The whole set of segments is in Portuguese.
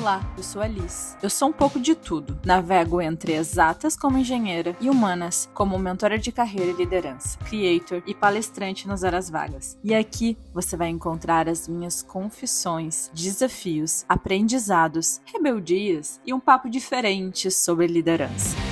Olá, eu sou a Liz. Eu sou um pouco de tudo. Navego entre exatas como engenheira e humanas como mentora de carreira e liderança, creator e palestrante nas horas vagas. E aqui você vai encontrar as minhas confissões, desafios, aprendizados, rebeldias e um papo diferente sobre liderança.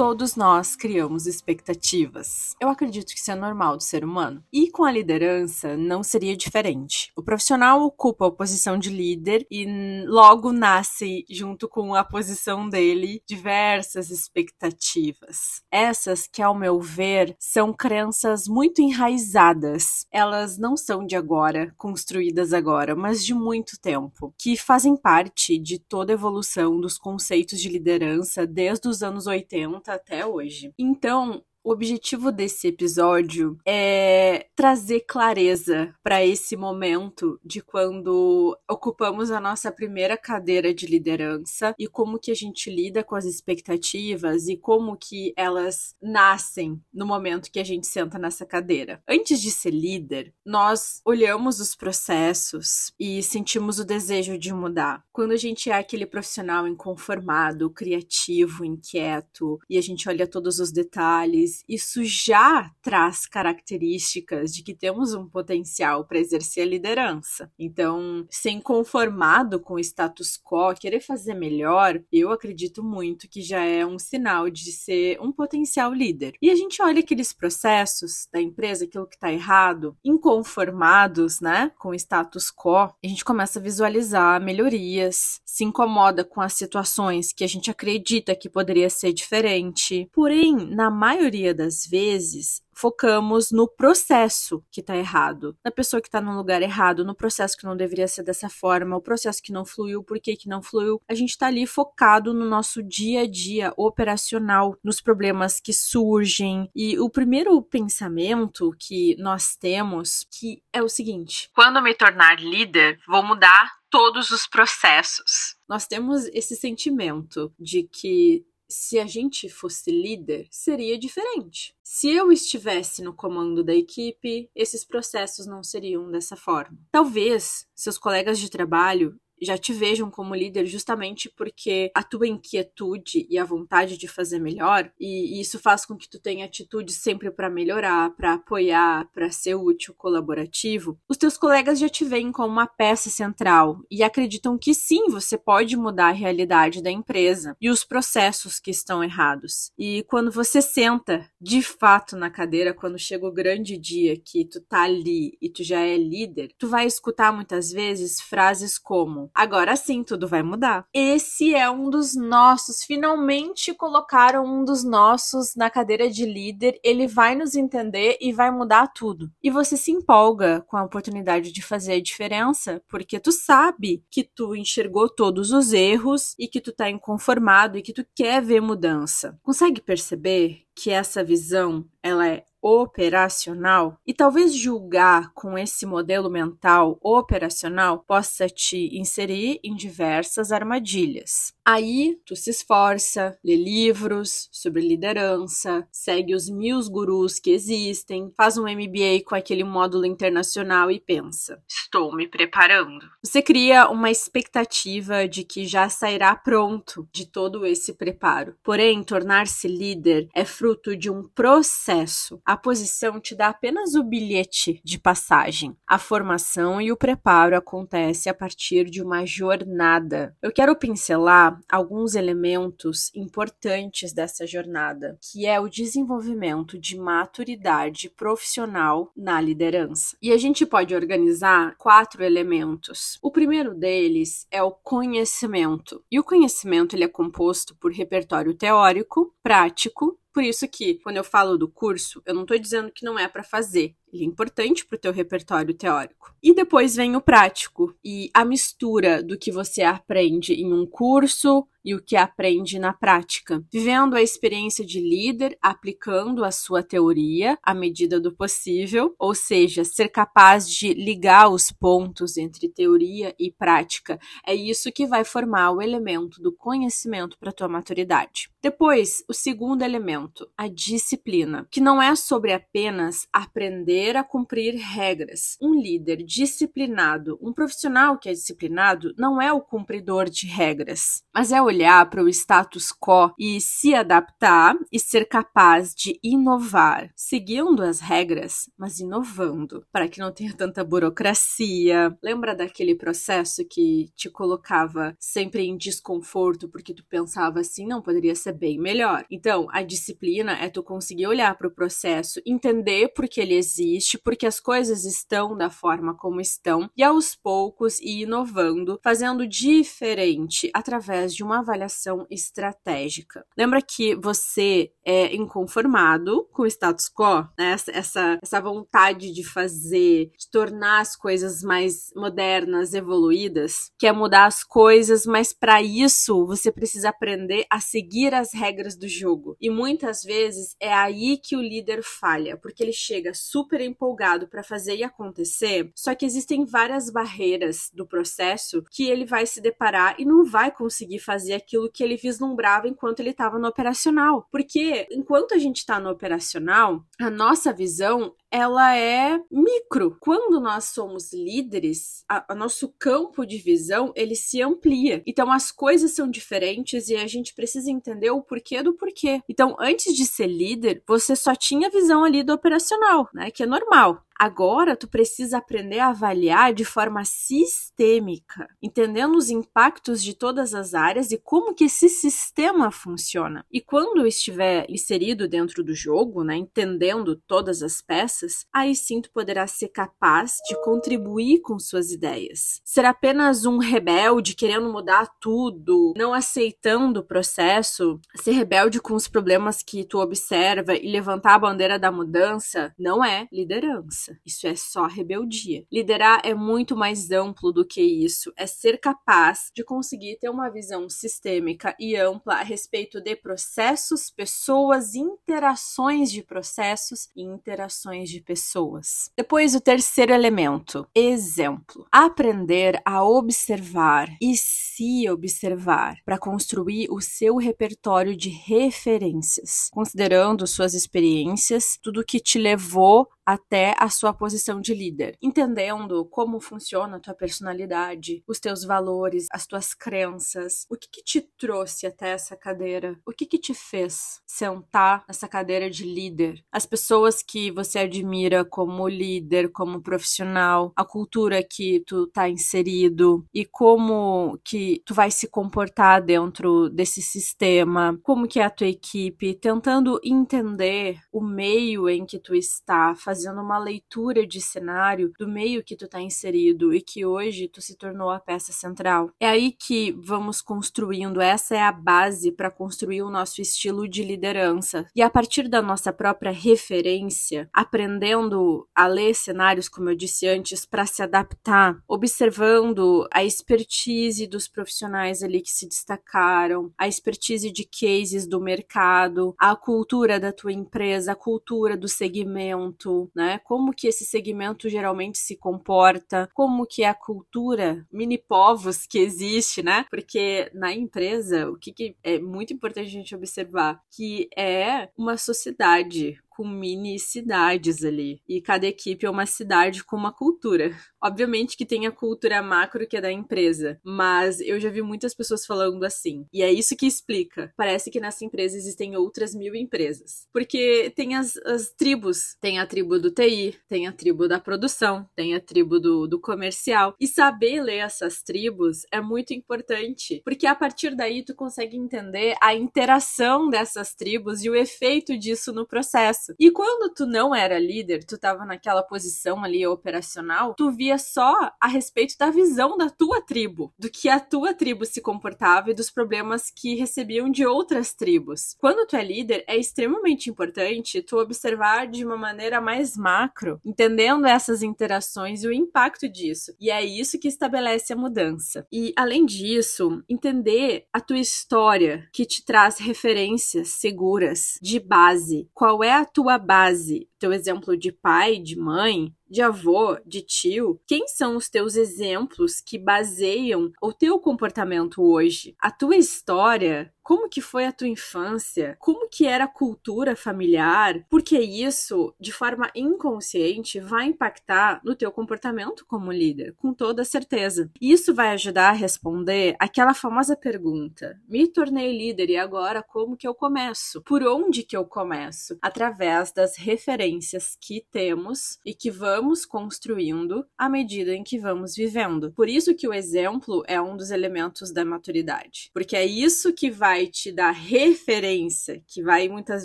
Todos nós criamos expectativas. Eu acredito que isso é normal do ser humano. E com a liderança não seria diferente. O profissional ocupa a posição de líder e logo nasce, junto com a posição dele, diversas expectativas. Essas que, ao meu ver, são crenças muito enraizadas. Elas não são de agora, construídas agora, mas de muito tempo, que fazem parte de toda a evolução dos conceitos de liderança desde os anos 80 até hoje. Então, o objetivo desse episódio é trazer clareza para esse momento de quando ocupamos a nossa primeira cadeira de liderança e como que a gente lida com as expectativas e como que elas nascem no momento que a gente senta nessa cadeira. Antes de ser líder, nós olhamos os processos e sentimos o desejo de mudar. Quando a gente é aquele profissional inconformado, criativo, inquieto e a gente olha todos os detalhes isso já traz características de que temos um potencial para exercer a liderança. Então, ser inconformado com o status quo, querer fazer melhor, eu acredito muito que já é um sinal de ser um potencial líder. E a gente olha aqueles processos da empresa, aquilo que está errado, inconformados, né, com o status quo, a gente começa a visualizar melhorias, se incomoda com as situações que a gente acredita que poderia ser diferente. Porém, na maioria maioria das vezes, focamos no processo que está errado, na pessoa que está no lugar errado, no processo que não deveria ser dessa forma, o processo que não fluiu, por que, que não fluiu. A gente está ali focado no nosso dia a dia operacional, nos problemas que surgem. E o primeiro pensamento que nós temos que é o seguinte: quando me tornar líder, vou mudar todos os processos. Nós temos esse sentimento de que se a gente fosse líder, seria diferente. Se eu estivesse no comando da equipe, esses processos não seriam dessa forma. Talvez seus colegas de trabalho já te vejam como líder justamente porque a tua inquietude e a vontade de fazer melhor, e isso faz com que tu tenha atitude sempre para melhorar, para apoiar, para ser útil, colaborativo. Os teus colegas já te veem como uma peça central e acreditam que sim, você pode mudar a realidade da empresa e os processos que estão errados. E quando você senta de fato na cadeira, quando chega o grande dia que tu tá ali e tu já é líder, tu vai escutar muitas vezes frases como Agora sim, tudo vai mudar. Esse é um dos nossos. Finalmente colocaram um dos nossos na cadeira de líder. Ele vai nos entender e vai mudar tudo. E você se empolga com a oportunidade de fazer a diferença, porque tu sabe que tu enxergou todos os erros e que tu tá inconformado e que tu quer ver mudança. Consegue perceber que essa visão ela é operacional e talvez julgar com esse modelo mental operacional possa te inserir em diversas armadilhas. Aí tu se esforça, lê livros sobre liderança, segue os mil gurus que existem, faz um MBA com aquele módulo internacional e pensa: estou me preparando. Você cria uma expectativa de que já sairá pronto de todo esse preparo. Porém, tornar-se líder é fruto de um processo. A posição te dá apenas o bilhete de passagem. A formação e o preparo acontece a partir de uma jornada. Eu quero pincelar alguns elementos importantes dessa jornada, que é o desenvolvimento de maturidade profissional na liderança. E a gente pode organizar quatro elementos. O primeiro deles é o conhecimento. E o conhecimento ele é composto por repertório teórico, prático, por isso que, quando eu falo do curso, eu não estou dizendo que não é para fazer. Ele é importante para o teu repertório teórico. E depois vem o prático e a mistura do que você aprende em um curso e o que aprende na prática, vivendo a experiência de líder, aplicando a sua teoria à medida do possível, ou seja, ser capaz de ligar os pontos entre teoria e prática. É isso que vai formar o elemento do conhecimento para a tua maturidade. Depois, o segundo elemento, a disciplina, que não é sobre apenas aprender a cumprir regras. Um líder disciplinado, um profissional que é disciplinado, não é o cumpridor de regras, mas é olhar para o status quo e se adaptar e ser capaz de inovar, seguindo as regras, mas inovando, para que não tenha tanta burocracia. Lembra daquele processo que te colocava sempre em desconforto porque tu pensava assim, não poderia ser bem melhor. Então, a disciplina é tu conseguir olhar para o processo, entender por que ele existe, porque as coisas estão da forma como estão e aos poucos ir inovando, fazendo diferente através de uma avaliação estratégica. Lembra que você é inconformado com o status quo, né? Essa, essa vontade de fazer, de tornar as coisas mais modernas, evoluídas, que é mudar as coisas, mas para isso você precisa aprender a seguir as regras do jogo. E muitas vezes é aí que o líder falha, porque ele chega super empolgado para fazer e acontecer, só que existem várias barreiras do processo que ele vai se deparar e não vai conseguir fazer aquilo que ele vislumbrava enquanto ele estava no operacional. Porque enquanto a gente está no operacional, a nossa visão ela é micro. Quando nós somos líderes, o nosso campo de visão ele se amplia. Então as coisas são diferentes e a gente precisa entender o porquê do porquê. Então, antes de ser líder, você só tinha visão ali do operacional, né? Que é normal. Agora tu precisa aprender a avaliar de forma sistêmica, entendendo os impactos de todas as áreas e como que esse sistema funciona. E quando estiver inserido dentro do jogo, né, entendendo todas as peças, aí sim tu poderá ser capaz de contribuir com suas ideias. Ser apenas um rebelde querendo mudar tudo, não aceitando o processo, ser rebelde com os problemas que tu observa e levantar a bandeira da mudança, não é liderança. Isso é só rebeldia. Liderar é muito mais amplo do que isso. É ser capaz de conseguir ter uma visão sistêmica e ampla a respeito de processos, pessoas, interações de processos e interações de pessoas. Depois, o terceiro elemento: exemplo. Aprender a observar e se observar para construir o seu repertório de referências, considerando suas experiências, tudo que te levou até a sua posição de líder, entendendo como funciona a tua personalidade, os teus valores, as tuas crenças, o que, que te trouxe até essa cadeira, o que, que te fez sentar nessa cadeira de líder, as pessoas que você admira como líder, como profissional, a cultura que tu tá inserido e como que tu vai se comportar dentro desse sistema, como que é a tua equipe, tentando entender o meio em que tu está fazendo fazendo uma leitura de cenário do meio que tu tá inserido e que hoje tu se tornou a peça central. É aí que vamos construindo, essa é a base para construir o nosso estilo de liderança. E a partir da nossa própria referência, aprendendo a ler cenários, como eu disse antes, para se adaptar, observando a expertise dos profissionais ali que se destacaram, a expertise de cases do mercado, a cultura da tua empresa, a cultura do segmento, né? Como que esse segmento geralmente se comporta, como que é a cultura mini povos que existe, né? Porque na empresa, o que, que é muito importante a gente observar que é uma sociedade com mini cidades ali. E cada equipe é uma cidade com uma cultura. Obviamente que tem a cultura macro que é da empresa, mas eu já vi muitas pessoas falando assim. E é isso que explica. Parece que nessa empresa existem outras mil empresas. Porque tem as, as tribos. Tem a tribo do TI, tem a tribo da produção, tem a tribo do, do comercial. E saber ler essas tribos é muito importante, porque a partir daí tu consegue entender a interação dessas tribos e o efeito disso no processo. E quando tu não era líder, tu tava naquela posição ali operacional, tu via só a respeito da visão da tua tribo, do que a tua tribo se comportava e dos problemas que recebiam de outras tribos. Quando tu é líder, é extremamente importante tu observar de uma maneira mais macro, entendendo essas interações e o impacto disso. E é isso que estabelece a mudança. E além disso, entender a tua história que te traz referências seguras de base. Qual é a tua base? Teu exemplo de pai, de mãe, de avô, de tio? Quem são os teus exemplos que baseiam o teu comportamento hoje? A tua história como que foi a tua infância? Como que era a cultura familiar? Porque isso, de forma inconsciente, vai impactar no teu comportamento como líder, com toda certeza. Isso vai ajudar a responder aquela famosa pergunta: me tornei líder e agora como que eu começo? Por onde que eu começo? Através das referências que temos e que vamos construindo à medida em que vamos vivendo. Por isso que o exemplo é um dos elementos da maturidade, porque é isso que vai vai te referência, que vai muitas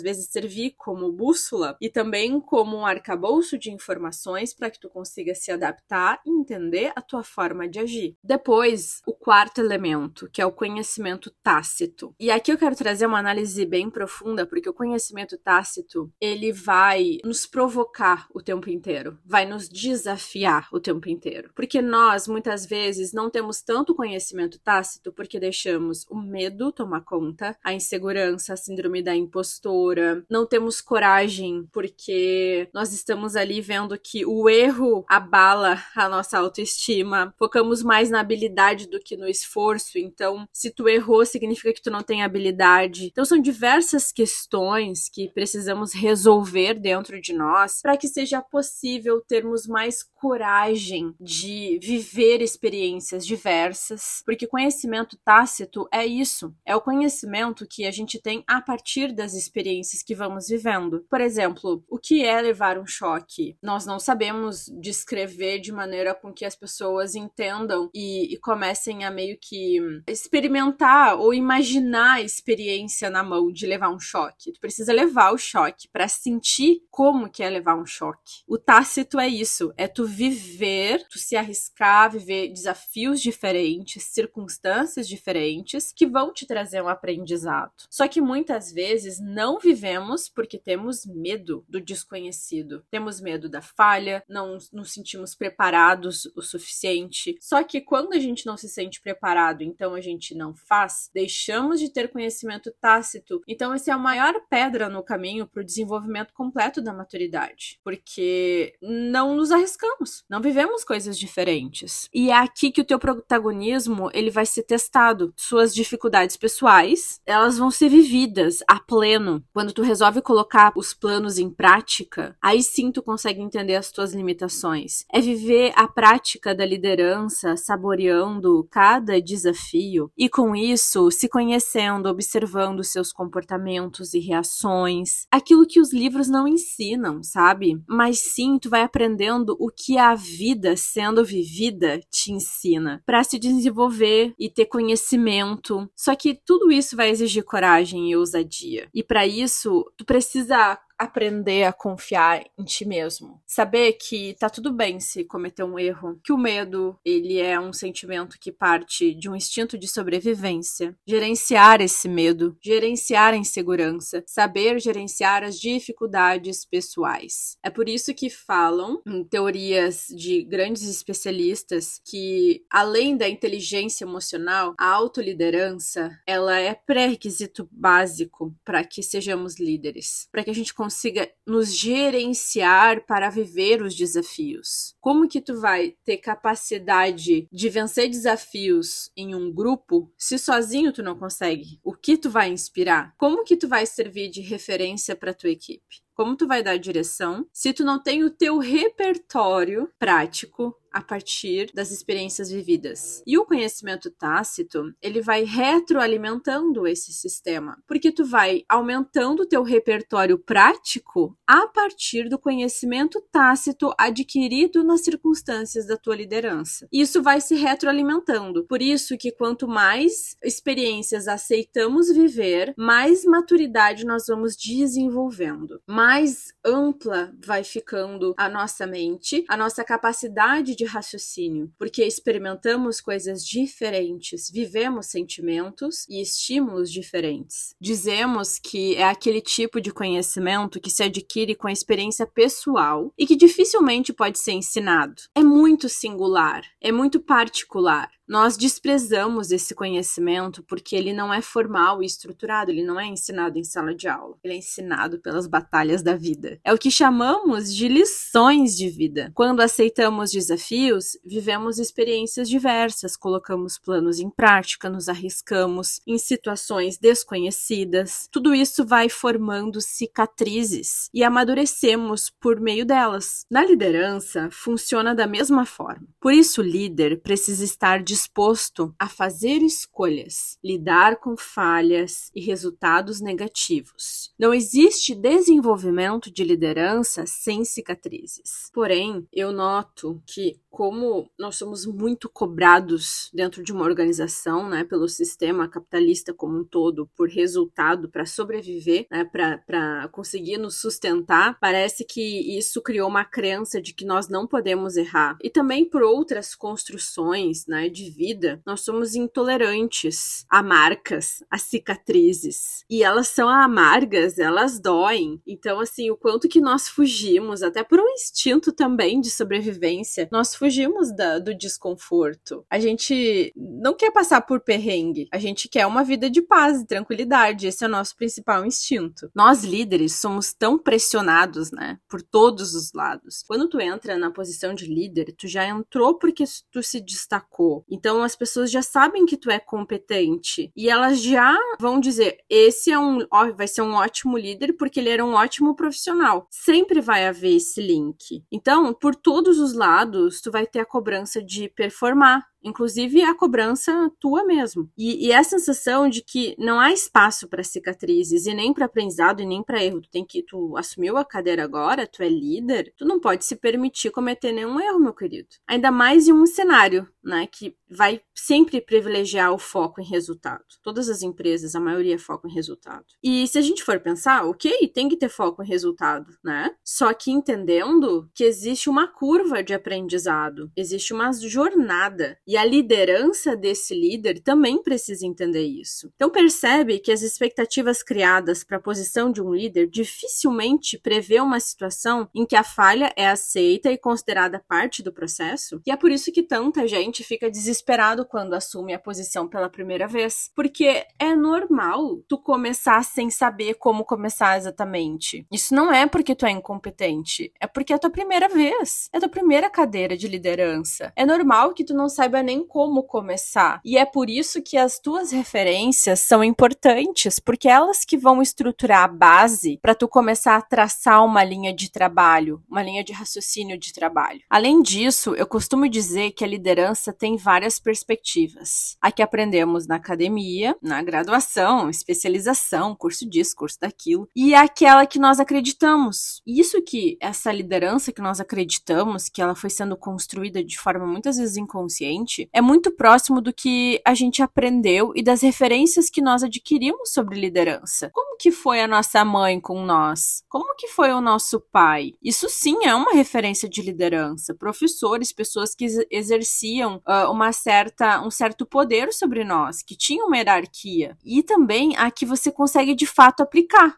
vezes servir como bússola e também como um arcabouço de informações para que tu consiga se adaptar e entender a tua forma de agir. Depois, o quarto elemento, que é o conhecimento tácito. E aqui eu quero trazer uma análise bem profunda, porque o conhecimento tácito, ele vai nos provocar o tempo inteiro, vai nos desafiar o tempo inteiro. Porque nós, muitas vezes, não temos tanto conhecimento tácito porque deixamos o medo tomar conta conta, a insegurança, a síndrome da impostora, não temos coragem porque nós estamos ali vendo que o erro abala a nossa autoestima, focamos mais na habilidade do que no esforço, então se tu errou significa que tu não tem habilidade. Então são diversas questões que precisamos resolver dentro de nós para que seja possível termos mais coragem de viver experiências diversas, porque conhecimento tácito é isso, é o conhecimento que a gente tem a partir das experiências que vamos vivendo. Por exemplo, o que é levar um choque? Nós não sabemos descrever de maneira com que as pessoas entendam e, e comecem a meio que experimentar ou imaginar a experiência na mão de levar um choque. Tu precisa levar o choque para sentir como que é levar um choque. O tácito é isso, é tu viver, tu se arriscar, viver desafios diferentes, circunstâncias diferentes que vão te trazer um aprendizado. Só que muitas vezes não vivemos porque temos medo do desconhecido. Temos medo da falha, não nos sentimos preparados o suficiente. Só que quando a gente não se sente preparado, então a gente não faz, deixamos de ter conhecimento tácito. Então, essa é a maior pedra no caminho para o desenvolvimento completo da maturidade, porque não nos arriscamos, não vivemos coisas diferentes. E é aqui que o teu protagonismo ele vai ser testado, suas dificuldades pessoais elas vão ser vividas a pleno. Quando tu resolve colocar os planos em prática, aí sim tu consegue entender as tuas limitações. É viver a prática da liderança, saboreando cada desafio e com isso se conhecendo, observando seus comportamentos e reações, aquilo que os livros não ensinam, sabe? Mas sim tu vai aprendendo o que a vida sendo vivida te ensina para se desenvolver e ter conhecimento. Só que tudo isso vai exigir coragem e ousadia. E para isso, tu precisa aprender a confiar em ti mesmo. Saber que tá tudo bem se cometer um erro, que o medo, ele é um sentimento que parte de um instinto de sobrevivência. Gerenciar esse medo, gerenciar a insegurança, saber gerenciar as dificuldades pessoais. É por isso que falam em teorias de grandes especialistas que além da inteligência emocional, a autoliderança, ela é pré-requisito básico para que sejamos líderes, para que a gente consiga nos gerenciar para viver os desafios. Como que tu vai ter capacidade de vencer desafios em um grupo se sozinho tu não consegue? O que tu vai inspirar? Como que tu vai servir de referência para tua equipe? Como tu vai dar direção se tu não tem o teu repertório prático a partir das experiências vividas. E o conhecimento tácito, ele vai retroalimentando esse sistema, porque tu vai aumentando o teu repertório prático a partir do conhecimento tácito adquirido nas circunstâncias da tua liderança. Isso vai se retroalimentando. Por isso que quanto mais experiências aceitamos viver, mais maturidade nós vamos desenvolvendo, mais ampla vai ficando a nossa mente, a nossa capacidade de raciocínio, porque experimentamos coisas diferentes, vivemos sentimentos e estímulos diferentes. Dizemos que é aquele tipo de conhecimento que se adquire com a experiência pessoal e que dificilmente pode ser ensinado. É muito singular, é muito particular. Nós desprezamos esse conhecimento porque ele não é formal e estruturado, ele não é ensinado em sala de aula, ele é ensinado pelas batalhas da vida. É o que chamamos de lições de vida. Quando aceitamos desafios, vivemos experiências diversas, colocamos planos em prática, nos arriscamos em situações desconhecidas. Tudo isso vai formando cicatrizes e amadurecemos por meio delas. Na liderança, funciona da mesma forma. Por isso, o líder precisa estar disposto a fazer escolhas, lidar com falhas e resultados negativos. Não existe desenvolvimento de liderança sem cicatrizes. Porém, eu noto que como nós somos muito cobrados dentro de uma organização, né, pelo sistema capitalista como um todo, por resultado, para sobreviver, né, para conseguir nos sustentar, parece que isso criou uma crença de que nós não podemos errar. E também por outras construções né, de vida, nós somos intolerantes a marcas, a cicatrizes. E elas são amargas, elas doem. Então, assim, o quanto que nós fugimos, até por um instinto também de sobrevivência, nós fugimos fugimos da, do desconforto. A gente não quer passar por perrengue. A gente quer uma vida de paz e tranquilidade. Esse é o nosso principal instinto. Nós líderes somos tão pressionados, né, por todos os lados. Quando tu entra na posição de líder, tu já entrou porque tu se destacou. Então as pessoas já sabem que tu é competente e elas já vão dizer: esse é um, ó, vai ser um ótimo líder porque ele era um ótimo profissional. Sempre vai haver esse link. Então, por todos os lados, tu vai ter a cobrança de performar, inclusive a cobrança tua mesmo. E, e a sensação de que não há espaço para cicatrizes e nem para aprendizado e nem para erro. Tu tem que tu assumiu a cadeira agora, tu é líder, tu não pode se permitir cometer nenhum erro, meu querido. Ainda mais em um cenário, né, que vai sempre privilegiar o foco em resultado. Todas as empresas, a maioria foca em resultado. E se a gente for pensar, OK, tem que ter foco em resultado, né? Só que entendendo que existe uma curva de aprendizado, existe uma jornada e a liderança desse líder também precisa entender isso. Então percebe que as expectativas criadas para a posição de um líder dificilmente prevê uma situação em que a falha é aceita e considerada parte do processo. E é por isso que tanta gente fica desesperado quando assume a posição pela primeira vez, porque é normal tu começar sem saber como começar exatamente. Isso não é porque tu é incompetente, é porque é a tua primeira vez, é a tua primeira cadeira de liderança. É normal que tu não saiba saiba nem como começar. E é por isso que as tuas referências são importantes, porque elas que vão estruturar a base para tu começar a traçar uma linha de trabalho, uma linha de raciocínio de trabalho. Além disso, eu costumo dizer que a liderança tem várias perspectivas. A que aprendemos na academia, na graduação, especialização, curso disso, curso daquilo, e aquela que nós acreditamos. Isso que essa liderança que nós acreditamos, que ela foi sendo construída de forma muitas vezes inconsciente, gente é muito próximo do que a gente aprendeu e das referências que nós adquirimos sobre liderança. Como que foi a nossa mãe com nós? Como que foi o nosso pai? Isso sim é uma referência de liderança. Professores, pessoas que exerciam uh, uma certa, um certo poder sobre nós, que tinham uma hierarquia. E também a que você consegue de fato aplicar.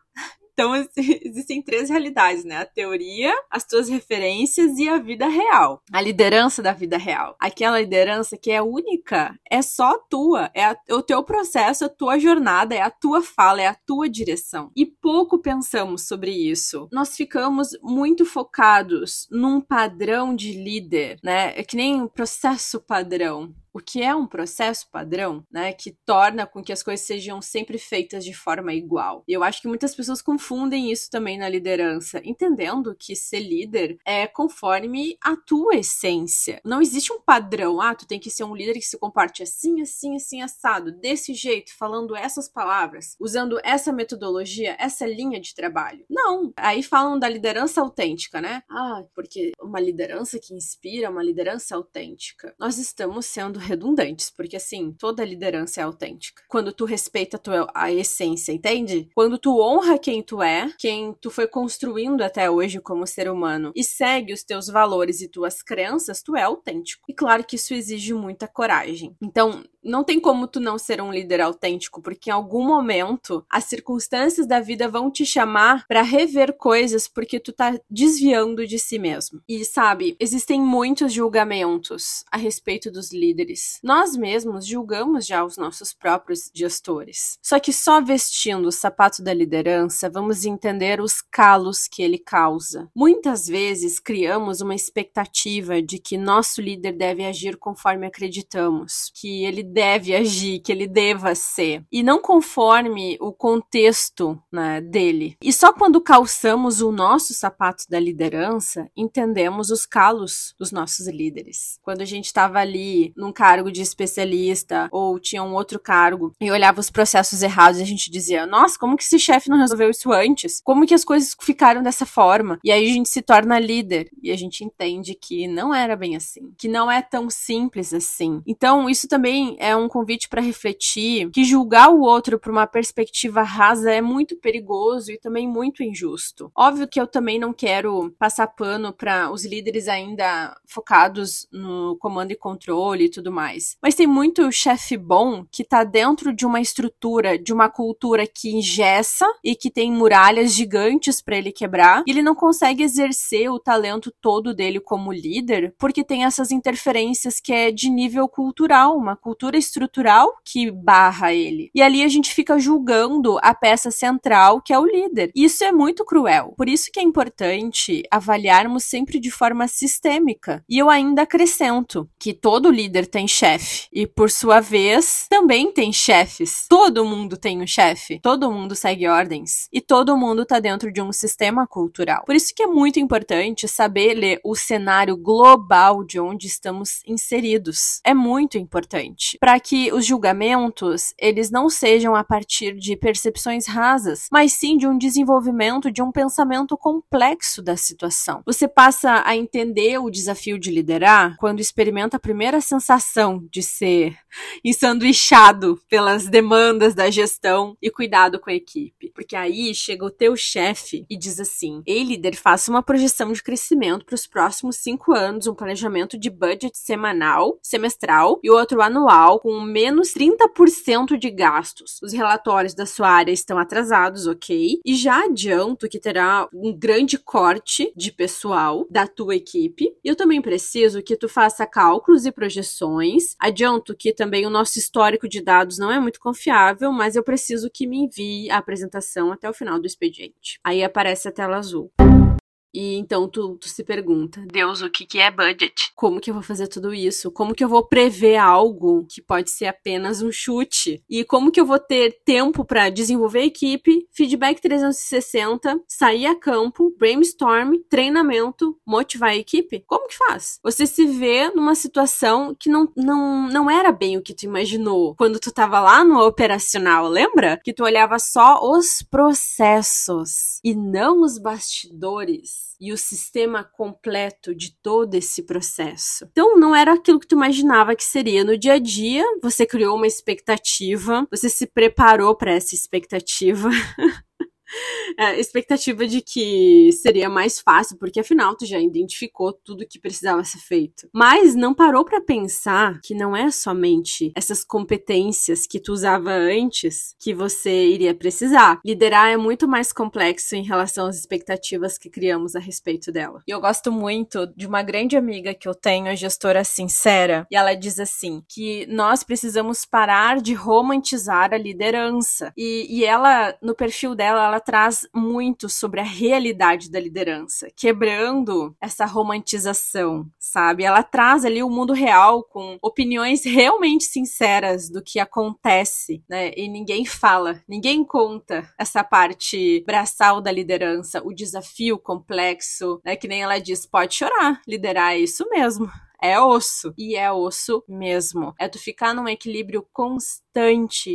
Então, existem três realidades, né? A teoria, as tuas referências e a vida real. A liderança da vida real. Aquela liderança que é única, é só tua, é, o teu processo, a tua jornada, é a tua fala, é a tua direção. E pouco pensamos sobre isso. Nós ficamos muito focados num padrão de líder, né? É que nem um processo padrão. O que é um processo padrão, né, que torna com que as coisas sejam sempre feitas de forma igual. E eu acho que muitas pessoas confundem isso também na liderança, entendendo que ser líder é conforme a tua essência. Não existe um padrão, ah, tu tem que ser um líder que se comporte assim, assim, assim, assado, desse jeito, falando essas palavras, usando essa metodologia, essa linha de trabalho. Não. Aí falam da liderança autêntica, né? Ah, porque uma liderança que inspira, uma liderança autêntica. Nós estamos sendo redundantes, porque assim, toda liderança é autêntica. Quando tu respeita a tua a essência, entende? Quando tu honra quem tu é, quem tu foi construindo até hoje como ser humano e segue os teus valores e tuas crenças, tu é autêntico. E claro que isso exige muita coragem. Então, não tem como tu não ser um líder autêntico, porque em algum momento as circunstâncias da vida vão te chamar para rever coisas porque tu tá desviando de si mesmo. E sabe, existem muitos julgamentos a respeito dos líderes. Nós mesmos julgamos já os nossos próprios gestores. Só que só vestindo o sapato da liderança vamos entender os calos que ele causa. Muitas vezes criamos uma expectativa de que nosso líder deve agir conforme acreditamos, que ele deve agir, que ele deva ser, e não conforme o contexto né, dele. E só quando calçamos o nosso sapato da liderança, entendemos os calos dos nossos líderes. Quando a gente estava ali num cargo de especialista ou tinha um outro cargo e olhava os processos errados, a gente dizia: Nossa, como que esse chefe não resolveu isso antes? Como que as coisas ficaram dessa forma? E aí a gente se torna líder e a gente entende que não era bem assim, que não é tão simples assim. Então, isso também é um convite para refletir que julgar o outro por uma perspectiva rasa é muito perigoso e também muito injusto. Óbvio que eu também não quero passar pano para os líderes ainda focados no comando e controle e tudo mais. Mas tem muito chefe bom que tá dentro de uma estrutura, de uma cultura que ingessa e que tem muralhas gigantes para ele quebrar, e ele não consegue exercer o talento todo dele como líder porque tem essas interferências que é de nível cultural, uma cultura estrutural que barra ele. E ali a gente fica julgando a peça central, que é o líder. Isso é muito cruel. Por isso que é importante avaliarmos sempre de forma sistêmica. E eu ainda acrescento que todo líder tem chefe e por sua vez também tem chefes. Todo mundo tem um chefe, todo mundo segue ordens e todo mundo tá dentro de um sistema cultural. Por isso que é muito importante saber ler o cenário global de onde estamos inseridos. É muito importante para que os julgamentos eles não sejam a partir de percepções rasas, mas sim de um desenvolvimento de um pensamento complexo da situação. Você passa a entender o desafio de liderar quando experimenta a primeira sensação de ser ensanduichado pelas demandas da gestão e cuidado com a equipe. Porque aí chega o teu chefe e diz assim: Ei, líder, faça uma projeção de crescimento para os próximos cinco anos, um planejamento de budget semanal, semestral e outro anual com menos 30% de gastos. Os relatórios da sua área estão atrasados, ok? E já adianto que terá um grande corte de pessoal da tua equipe. E eu também preciso que tu faça cálculos e projeções. Adianto que também o nosso histórico de dados não é muito confiável, mas eu preciso que me envie a apresentação até o final do expediente. Aí aparece a tela azul. E então tu, tu, se pergunta, Deus, o que, que é budget? Como que eu vou fazer tudo isso? Como que eu vou prever algo que pode ser apenas um chute? E como que eu vou ter tempo para desenvolver a equipe, feedback 360, sair a campo, brainstorm, treinamento, motivar a equipe? Como que faz? Você se vê numa situação que não, não, não era bem o que tu imaginou quando tu tava lá no operacional, lembra? Que tu olhava só os processos e não os bastidores e o sistema completo de todo esse processo. Então não era aquilo que tu imaginava que seria no dia a dia, você criou uma expectativa, você se preparou para essa expectativa. é, expectativa de que seria mais fácil, porque afinal tu já identificou tudo que precisava ser feito. Mas não parou para pensar que não é somente essas competências que tu usava antes que você iria precisar. Liderar é muito mais complexo em relação às expectativas que criamos a respeito dela. E eu gosto muito de uma grande amiga que eu tenho, a gestora sincera, e ela diz assim: que nós precisamos parar de romantizar a liderança. E, e ela, no perfil dela, ela ela traz muito sobre a realidade da liderança, quebrando essa romantização, sabe? Ela traz ali o mundo real com opiniões realmente sinceras do que acontece, né? E ninguém fala, ninguém conta essa parte braçal da liderança, o desafio complexo, né? Que nem ela diz, pode chorar, liderar é isso mesmo é osso. E é osso mesmo. É tu ficar num equilíbrio constante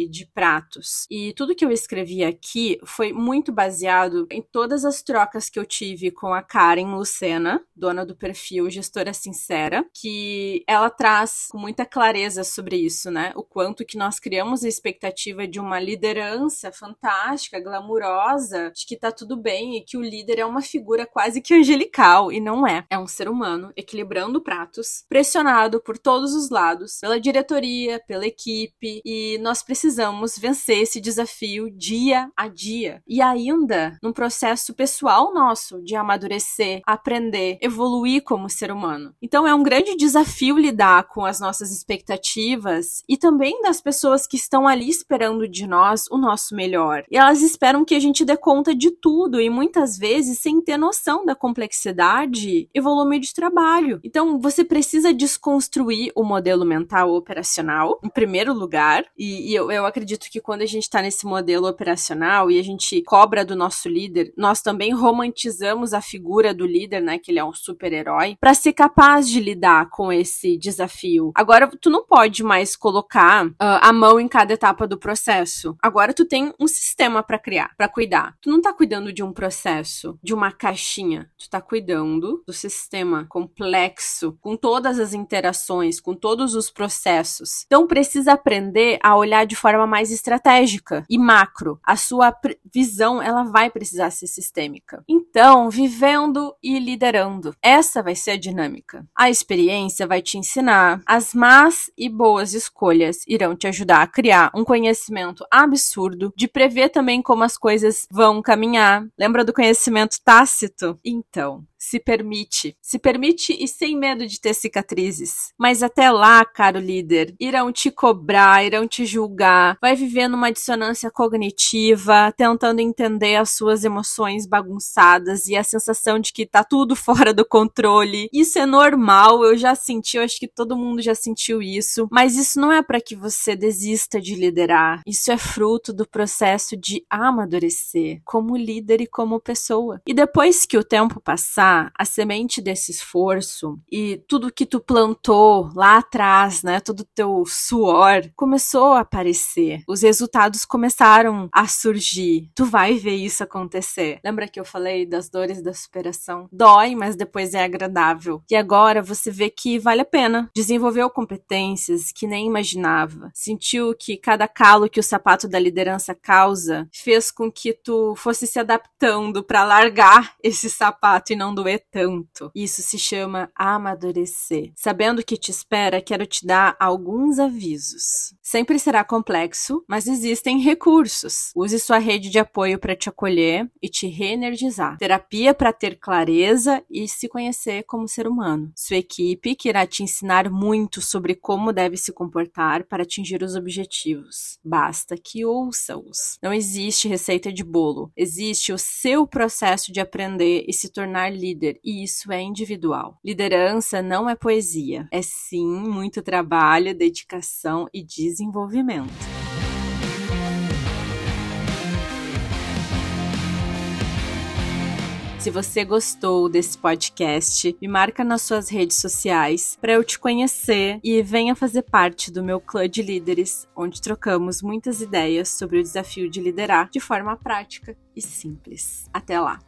de pratos. E tudo que eu escrevi aqui foi muito baseado em todas as trocas que eu tive com a Karen Lucena, dona do perfil Gestora Sincera, que ela traz com muita clareza sobre isso, né? O quanto que nós criamos a expectativa de uma liderança fantástica, glamurosa, de que tá tudo bem e que o líder é uma figura quase que angelical. E não é. É um ser humano equilibrando pratos pressionado por todos os lados, pela diretoria, pela equipe, e nós precisamos vencer esse desafio dia a dia. E ainda num processo pessoal nosso de amadurecer, aprender, evoluir como ser humano. Então é um grande desafio lidar com as nossas expectativas e também das pessoas que estão ali esperando de nós o nosso melhor. E elas esperam que a gente dê conta de tudo e muitas vezes sem ter noção da complexidade e volume de trabalho. Então você precisa precisa desconstruir o modelo mental operacional, em primeiro lugar. E, e eu, eu acredito que quando a gente está nesse modelo operacional e a gente cobra do nosso líder, nós também romantizamos a figura do líder, né? Que ele é um super-herói, para ser capaz de lidar com esse desafio. Agora, tu não pode mais colocar uh, a mão em cada etapa do processo. Agora, tu tem um sistema para criar, para cuidar. Tu não tá cuidando de um processo, de uma caixinha. Tu tá cuidando do sistema complexo, com todas as interações, com todos os processos. Então precisa aprender a olhar de forma mais estratégica e macro. A sua visão, ela vai precisar ser sistêmica. Então, vivendo e liderando. Essa vai ser a dinâmica. A experiência vai te ensinar. As más e boas escolhas irão te ajudar a criar um conhecimento absurdo, de prever também como as coisas vão caminhar. Lembra do conhecimento tácito? Então, se permite. Se permite e sem medo de ter cicatrizes. Mas até lá, caro líder, irão te cobrar, irão te julgar, vai viver numa dissonância cognitiva, tentando entender as suas emoções bagunçadas e a sensação de que tá tudo fora do controle. Isso é normal, eu já senti, eu acho que todo mundo já sentiu isso, mas isso não é para que você desista de liderar. Isso é fruto do processo de amadurecer como líder e como pessoa. E depois que o tempo passar, a semente desse esforço e tudo que tu plantou lá atrás, né, todo teu suor começou a aparecer. Os resultados começaram a surgir. Tu vai ver isso acontecer. Lembra que eu falei das dores da superação? Dói, mas depois é agradável. E agora você vê que vale a pena. Desenvolveu competências que nem imaginava. Sentiu que cada calo que o sapato da liderança causa fez com que tu fosse se adaptando para largar esse sapato e não do doer tanto. Isso se chama amadurecer. Sabendo que te espera, quero te dar alguns avisos. Sempre será complexo, mas existem recursos. Use sua rede de apoio para te acolher e te reenergizar. Terapia para ter clareza e se conhecer como ser humano. Sua equipe que irá te ensinar muito sobre como deve se comportar para atingir os objetivos. Basta que ouça-os. Não existe receita de bolo. Existe o seu processo de aprender e se tornar líder líder, e isso é individual. Liderança não é poesia, é sim muito trabalho, dedicação e desenvolvimento. Se você gostou desse podcast, me marca nas suas redes sociais para eu te conhecer e venha fazer parte do meu clã de líderes, onde trocamos muitas ideias sobre o desafio de liderar de forma prática e simples. Até lá!